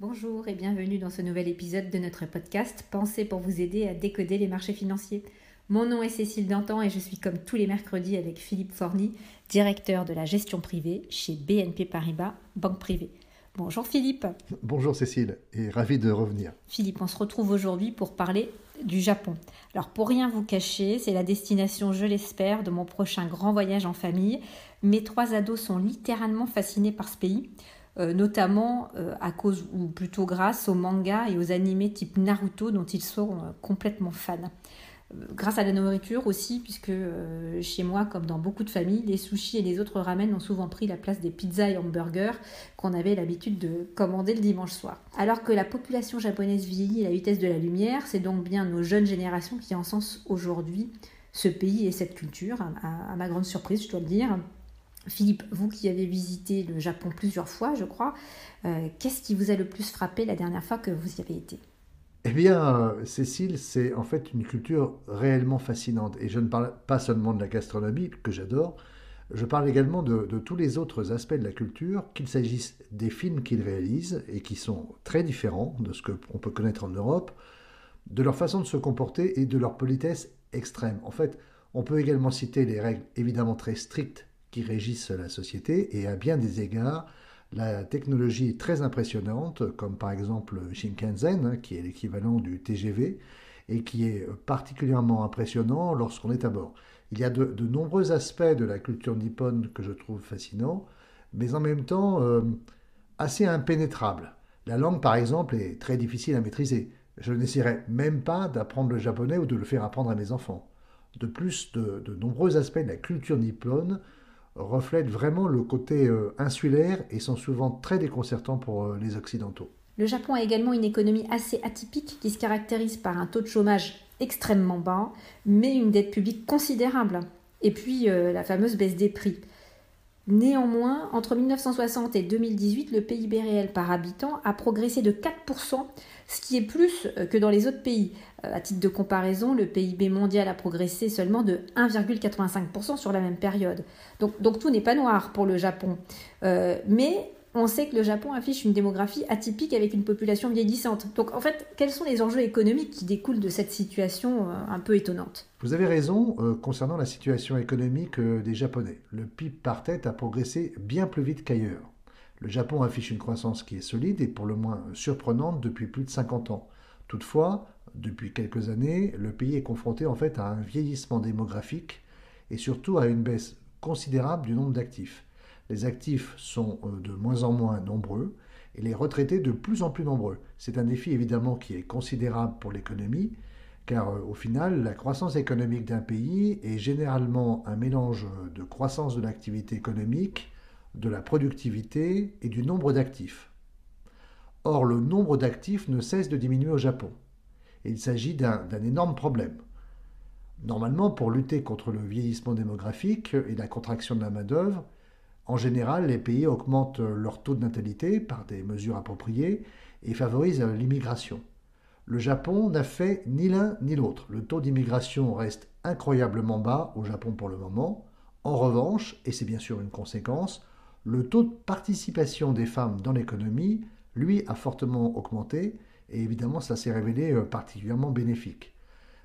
Bonjour et bienvenue dans ce nouvel épisode de notre podcast pensé pour vous aider à décoder les marchés financiers. Mon nom est Cécile Dantan et je suis comme tous les mercredis avec Philippe Forny, directeur de la gestion privée chez BNP Paribas, banque privée. Bonjour Philippe. Bonjour Cécile et ravi de revenir. Philippe, on se retrouve aujourd'hui pour parler du Japon. Alors pour rien vous cacher, c'est la destination, je l'espère, de mon prochain grand voyage en famille. Mes trois ados sont littéralement fascinés par ce pays. Euh, notamment euh, à cause ou plutôt grâce aux mangas et aux animés type Naruto dont ils sont euh, complètement fans grâce à la nourriture aussi, puisque euh, chez moi, comme dans beaucoup de familles, les sushis et les autres ramen ont souvent pris la place des pizzas et hamburgers qu'on avait l'habitude de commander le dimanche soir. Alors que la population japonaise vieillit à la vitesse de la lumière, c'est donc bien nos jeunes générations qui encensent aujourd'hui ce pays et cette culture, à, ma grande surprise, je dois le dire. Philippe, vous qui avez visité le Japon plusieurs fois, je crois, euh, qu'est-ce qui vous a le plus frappé la dernière fois que vous y avez été? Eh bien, Cécile, c'est en fait une culture réellement fascinante. Et je ne parle pas seulement de la gastronomie, que j'adore, je parle également de, tous les autres aspects de la culture, qu'il s'agisse des films qu'ils réalisent, et qui sont très différents de ce qu'on peut connaître en Europe, de leur façon de se comporter et de leur politesse extrême. En fait, on peut également citer les règles évidemment très strictes qui régissent la société, et à bien des égards, la technologie est très impressionnante, comme par exemple Shinkansen, hein, qui est l'équivalent du TGV, et qui est particulièrement impressionnant lorsqu'on est à bord. Il y a de, nombreux aspects de la culture nippone que je trouve fascinants, mais en même temps euh, assez impénétrables. La langue, par exemple, est très difficile à maîtriser. Je n'essaierai même pas d'apprendre le japonais ou de le faire apprendre à mes enfants. De plus, de, de nombreux aspects de la culture nippone reflètent vraiment le côté euh, insulaire et sont souvent très déconcertants pour euh, les Occidentaux. Le Japon a également une économie assez atypique qui se caractérise par un taux de chômage extrêmement bas, mais une dette publique considérable. Et puis euh, la fameuse baisse des prix. Néanmoins, entre 1960 et 2018, le PIB réel par habitant a progressé de 4%, ce qui est plus euh, que dans les autres pays. Euh, à titre de comparaison, le PIB mondial a progressé seulement de 1,85% sur la même période. Donc, donc tout n'est pas noir pour le Japon. Euh, mais on sait que le Japon affiche une démographie atypique avec une population vieillissante. Donc en fait, quels sont les enjeux économiques qui découlent de cette situation euh, un peu étonnante? Vous avez raison euh, concernant la situation économique euh, des Japonais. Le PIB par tête a progressé bien plus vite qu'ailleurs. Le Japon affiche une croissance qui est solide et pour le moins surprenante depuis plus de 50 ans. Toutefois, depuis quelques années, le pays est confronté en fait à un vieillissement démographique et surtout à une baisse considérable du nombre d'actifs les actifs sont euh, de moins en moins nombreux et les retraités de plus en plus nombreux. C'est un défi évidemment qui est considérable pour l'économie, car euh, au final, la croissance économique d'un pays est généralement un mélange de croissance de l'activité économique, de la productivité et du nombre d'actifs. Or, le nombre d'actifs ne cesse de diminuer au Japon. Il s'agit d'un énorme problème. Normalement, pour lutter contre le vieillissement démographique et la contraction de la main-d'œuvre, en général, les pays augmentent leur taux de natalité par des mesures appropriées et favorisent l'immigration. Le Japon n'a fait ni l'un ni l'autre. Le taux d'immigration reste incroyablement bas au Japon pour le moment. En revanche, et c'est bien sûr une conséquence, le taux de participation des femmes dans l'économie, lui, a fortement augmenté, et évidemment, ça s'est révélé euh, particulièrement bénéfique.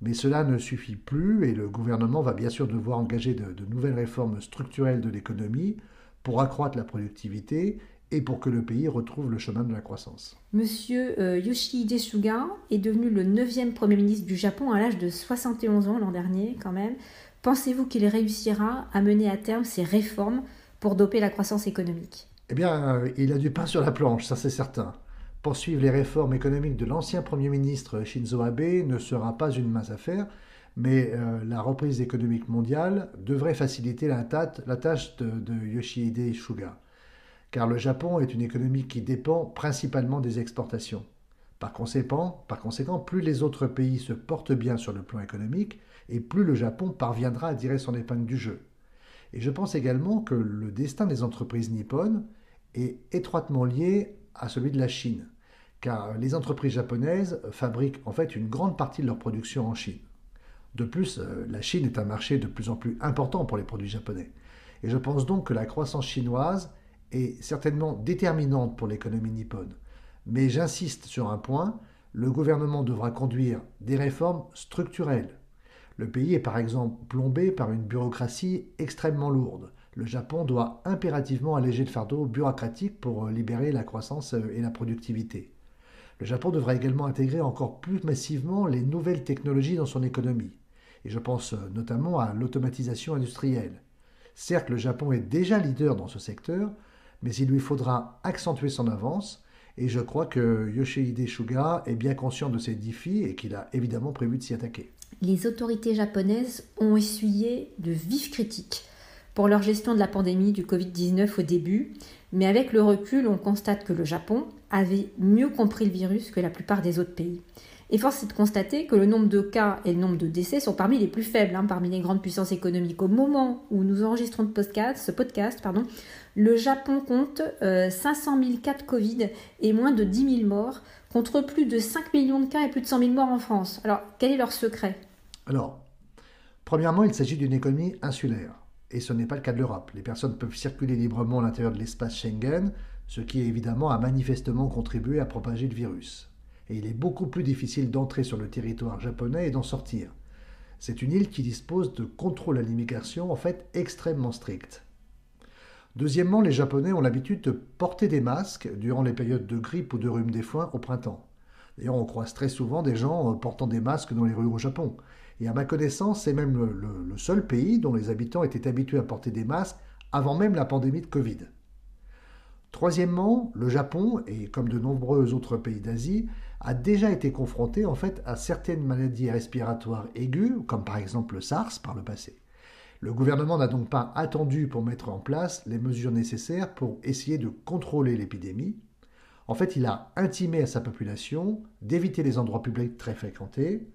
Mais cela ne suffit plus, et le gouvernement va bien sûr devoir engager de, de nouvelles réformes structurelles de l'économie pour accroître la productivité et pour que le pays retrouve le chemin de la croissance. Monsieur euh, Yoshihide Suga est devenu le neuvième Premier ministre du Japon à l'âge de 71 ans l'an dernier quand même. Pensez-vous qu'il réussira à mener à terme ces réformes pour doper la croissance économique? Eh bien, euh, il a du pain sur la planche, ça c'est certain. Poursuivre les réformes économiques de l'ancien Premier ministre Shinzo Abe ne sera pas une mince affaire, mais euh, la reprise économique mondiale devrait faciliter la, tâche de, Yoshihide Suga, car le Japon est une économie qui dépend principalement des exportations. Par conséquent, par conséquent, plus les autres pays se portent bien sur le plan économique, et plus le Japon parviendra à tirer son épingle du jeu. Et je pense également que le destin des entreprises nippones est étroitement lié à celui de la Chine, car les entreprises japonaises fabriquent en fait une grande partie de leur production en Chine. De plus, euh, la Chine est un marché de plus en plus important pour les produits japonais. Et je pense donc que la croissance chinoise est certainement déterminante pour l'économie nippone. Mais j'insiste sur un point, le gouvernement devra conduire des réformes structurelles. Le pays est par exemple plombé par une bureaucratie extrêmement lourde. Le Japon doit impérativement alléger le fardeau bureaucratique pour libérer la croissance et la productivité. Le Japon devra également intégrer encore plus massivement les nouvelles technologies dans son économie. Et je pense notamment à l'automatisation industrielle. Certes, le Japon est déjà leader dans ce secteur, mais il lui faudra accentuer son avance, et je crois que Yoshihide Suga est bien conscient de ces défis et qu'il a évidemment prévu de s'y attaquer. Les autorités japonaises ont essuyé de vives critiques pour leur gestion de la pandémie du Covid-19 au début, mais avec le recul, on constate que le Japon avait mieux compris le virus que la plupart des autres pays. Et force est de constater que le nombre de cas et le nombre de décès sont parmi les plus faibles hein, parmi les grandes puissances économiques. Au moment où nous enregistrons ce podcast, le Japon compte 500 000 cas de Covid et moins de 10 000 morts, contre plus de 5 millions de cas et plus de 100 000 morts en France. Alors, quel est leur secret? Alors, premièrement, il s'agit d'une économie insulaire. Et ce n'est pas le cas de l'Europe. Les personnes peuvent circuler librement à l'intérieur de l'espace Schengen, ce qui évidemment a manifestement contribué à propager le virus et il est beaucoup plus difficile d'entrer sur le territoire japonais et d'en sortir. C'est une île qui dispose de contrôles à l'immigration en fait extrêmement stricts. Deuxièmement, les Japonais ont l'habitude de porter des masques durant les périodes de grippe ou de rhume des foins au printemps. D'ailleurs, on croise très souvent des gens euh, portant des masques dans les rues au Japon. Et à ma connaissance, c'est même le, le, seul pays dont les habitants étaient habitués à porter des masques avant même la pandémie de Covid. Troisièmement, le Japon, et comme de nombreux autres pays d'Asie, a déjà été confronté en fait à certaines maladies respiratoires aiguës, comme par exemple le SARS par le passé. Le gouvernement n'a donc pas attendu pour mettre en place les mesures nécessaires pour essayer de contrôler l'épidémie. En fait, il a intimé à sa population d'éviter les endroits publics très fréquentés,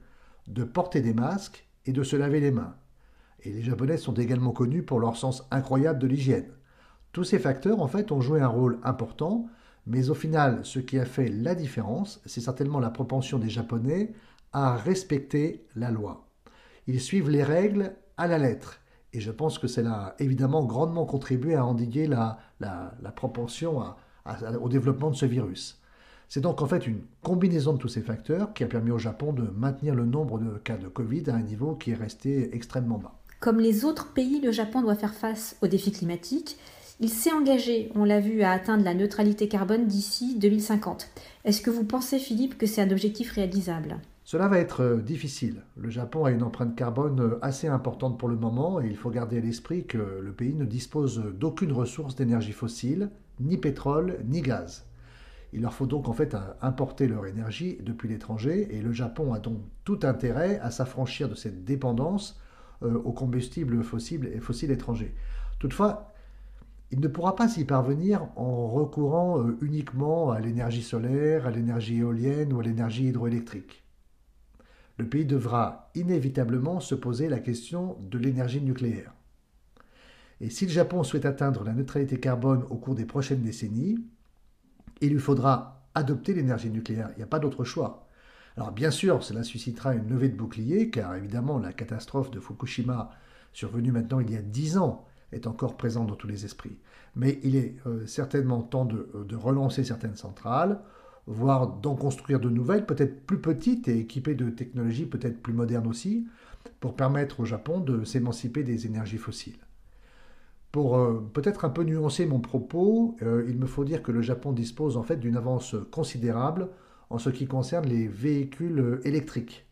de porter des masques et de se laver les mains. Et les Japonais sont également connus pour leur sens incroyable de l'hygiène. Tous ces facteurs, en fait, ont joué un rôle important mais au final, ce qui a fait la différence, c'est certainement la propension des Japonais à respecter la loi. Ils suivent les règles à la lettre. Et je pense que cela a évidemment grandement contribué à endiguer la, propension au développement de ce virus. C'est donc en fait une combinaison de tous ces facteurs qui a permis au Japon de maintenir le nombre de cas de Covid à un niveau qui est resté extrêmement bas. Comme les autres pays, le Japon doit faire face aux défis climatiques il s'est engagé, on l'a vu, à atteindre la neutralité carbone d'ici 2050. Est-ce que vous pensez, Philippe, que c'est un objectif réalisable? Cela va être euh, difficile. Le Japon a une empreinte carbone euh, assez importante pour le moment et il faut garder à l'esprit que le pays ne dispose d'aucune ressource d'énergie fossile, ni pétrole, ni gaz. Il leur faut donc en fait importer leur énergie depuis l'étranger et le Japon a donc tout intérêt à s'affranchir de cette dépendance euh, aux combustibles fossiles et fossiles étrangers. Toutefois, il ne pourra pas s'y parvenir en recourant euh, uniquement à l'énergie solaire, à l'énergie éolienne ou à l'énergie hydroélectrique. Le pays devra inévitablement se poser la question de l'énergie nucléaire. Et si le Japon souhaite atteindre la neutralité carbone au cours des prochaines décennies, il lui faudra adopter l'énergie nucléaire. Il n'y a pas d'autre choix. Alors bien sûr, cela suscitera une levée de bouclier, car évidemment la catastrophe de Fukushima, survenue maintenant il y a dix ans, est encore présent dans tous les esprits. Mais il est euh, certainement temps euh, de, relancer certaines centrales, voire d'en construire de nouvelles, peut-être plus petites et équipées de technologies peut-être plus modernes aussi, pour permettre au Japon de s'émanciper des énergies fossiles. Pour euh, peut-être un peu nuancer mon propos, il me faut dire que le Japon dispose en fait d'une avance considérable en ce qui concerne les véhicules électriques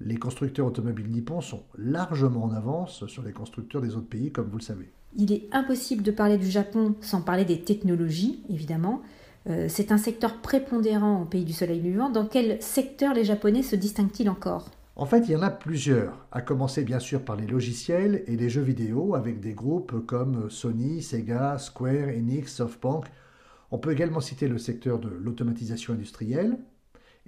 les constructeurs automobiles nippons sont largement en avance sur les constructeurs des autres pays, comme vous le savez. Il est impossible de parler du Japon sans parler des technologies, évidemment. Euh, c'est un secteur prépondérant au pays du soleil levant. Dans quel secteur les Japonais se distinguent-ils encore? En fait, il y en a plusieurs, à commencer bien sûr par les logiciels et les jeux vidéo, avec des groupes comme Sony, Sega, Square, Enix, SoftBank. On peut également citer le secteur de l'automatisation industrielle,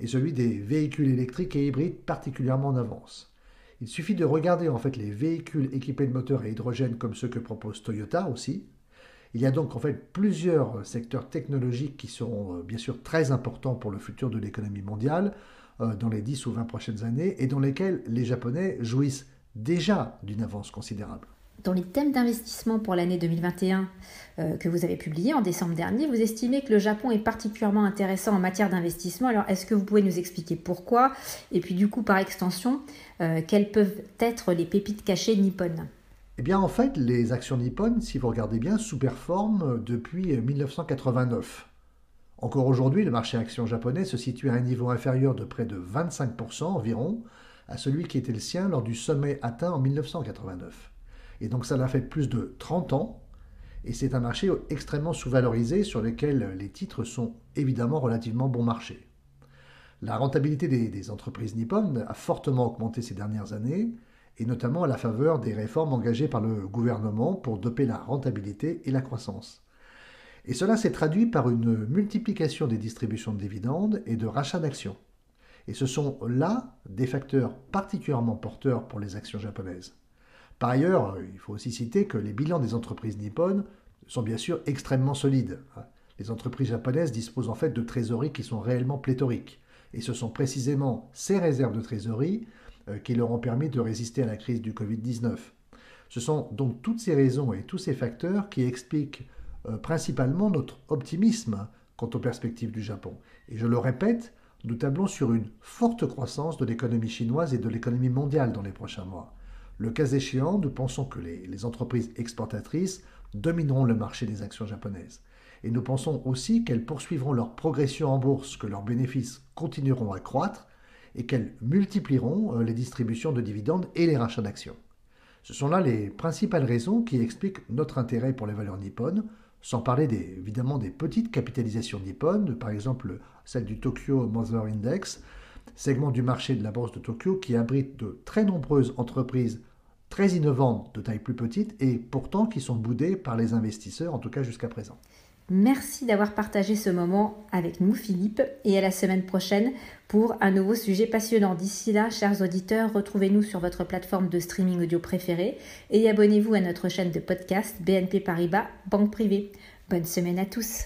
et celui des véhicules électriques et hybrides particulièrement en avance. Il suffit de regarder en fait les véhicules équipés de moteurs à hydrogène comme ceux que propose Toyota aussi. Il y a donc en fait plusieurs secteurs technologiques qui seront euh, bien sûr très importants pour le futur de l'économie mondiale euh, dans les 10 ou 20 prochaines années et dans lesquels les Japonais jouissent déjà d'une avance considérable. Dans les thèmes d'investissement pour l'année 2021 euh, que vous avez publié en décembre dernier, vous estimez que le Japon est particulièrement intéressant en matière d'investissement. Alors, est-ce que vous pouvez nous expliquer pourquoi? Et puis, du coup, par extension, euh, quelles peuvent être les pépites cachées nippones eh bien, en fait, les actions nippones, si vous regardez bien, sous-performent depuis 1989. Encore aujourd'hui, le marché action japonais se situe à un niveau inférieur de près de 25% environ à celui qui était le sien lors du sommet atteint en 1989. Et donc ça l'a fait plus de 30 ans, et c'est un marché extrêmement sous-valorisé sur lequel les titres sont évidemment relativement bon marché. La rentabilité des, entreprises nippones a fortement augmenté ces dernières années, et notamment à la faveur des réformes engagées par le gouvernement pour doper la rentabilité et la croissance. Et cela s'est traduit par une multiplication des distributions de dividendes et de rachats d'actions. Et ce sont là des facteurs particulièrement porteurs pour les actions japonaises. Par ailleurs, il faut aussi citer que les bilans des entreprises nippones sont bien sûr extrêmement solides. Les entreprises japonaises disposent en fait de trésoreries qui sont réellement pléthoriques. Et ce sont précisément ces réserves de trésorerie euh, qui leur ont permis de résister à la crise du Covid-19. Ce sont donc toutes ces raisons et tous ces facteurs qui expliquent euh, principalement notre optimisme quant aux perspectives du Japon. Et je le répète, nous tablons sur une forte croissance de l'économie chinoise et de l'économie mondiale dans les prochains mois. Le cas échéant, nous pensons que les, entreprises exportatrices domineront le marché des actions japonaises. Et nous pensons aussi qu'elles poursuivront leur progression en bourse, que leurs bénéfices continueront à croître et qu'elles multiplieront euh, les distributions de dividendes et les rachats d'actions. Ce sont là les principales raisons qui expliquent notre intérêt pour les valeurs nippones, sans parler des, évidemment des petites capitalisations nippones, par exemple celle du Tokyo Mother Index, segment du marché de la bourse de Tokyo qui abrite de très nombreuses entreprises très innovantes de taille plus petite et pourtant qui sont boudées par les investisseurs, en tout cas jusqu'à présent. Merci d'avoir partagé ce moment avec nous, Philippe, et à la semaine prochaine pour un nouveau sujet passionnant. D'ici là, chers auditeurs, retrouvez-nous sur votre plateforme de streaming audio préférée et abonnez-vous à notre chaîne de podcast BNP Paribas Banque Privée. Bonne semaine à tous.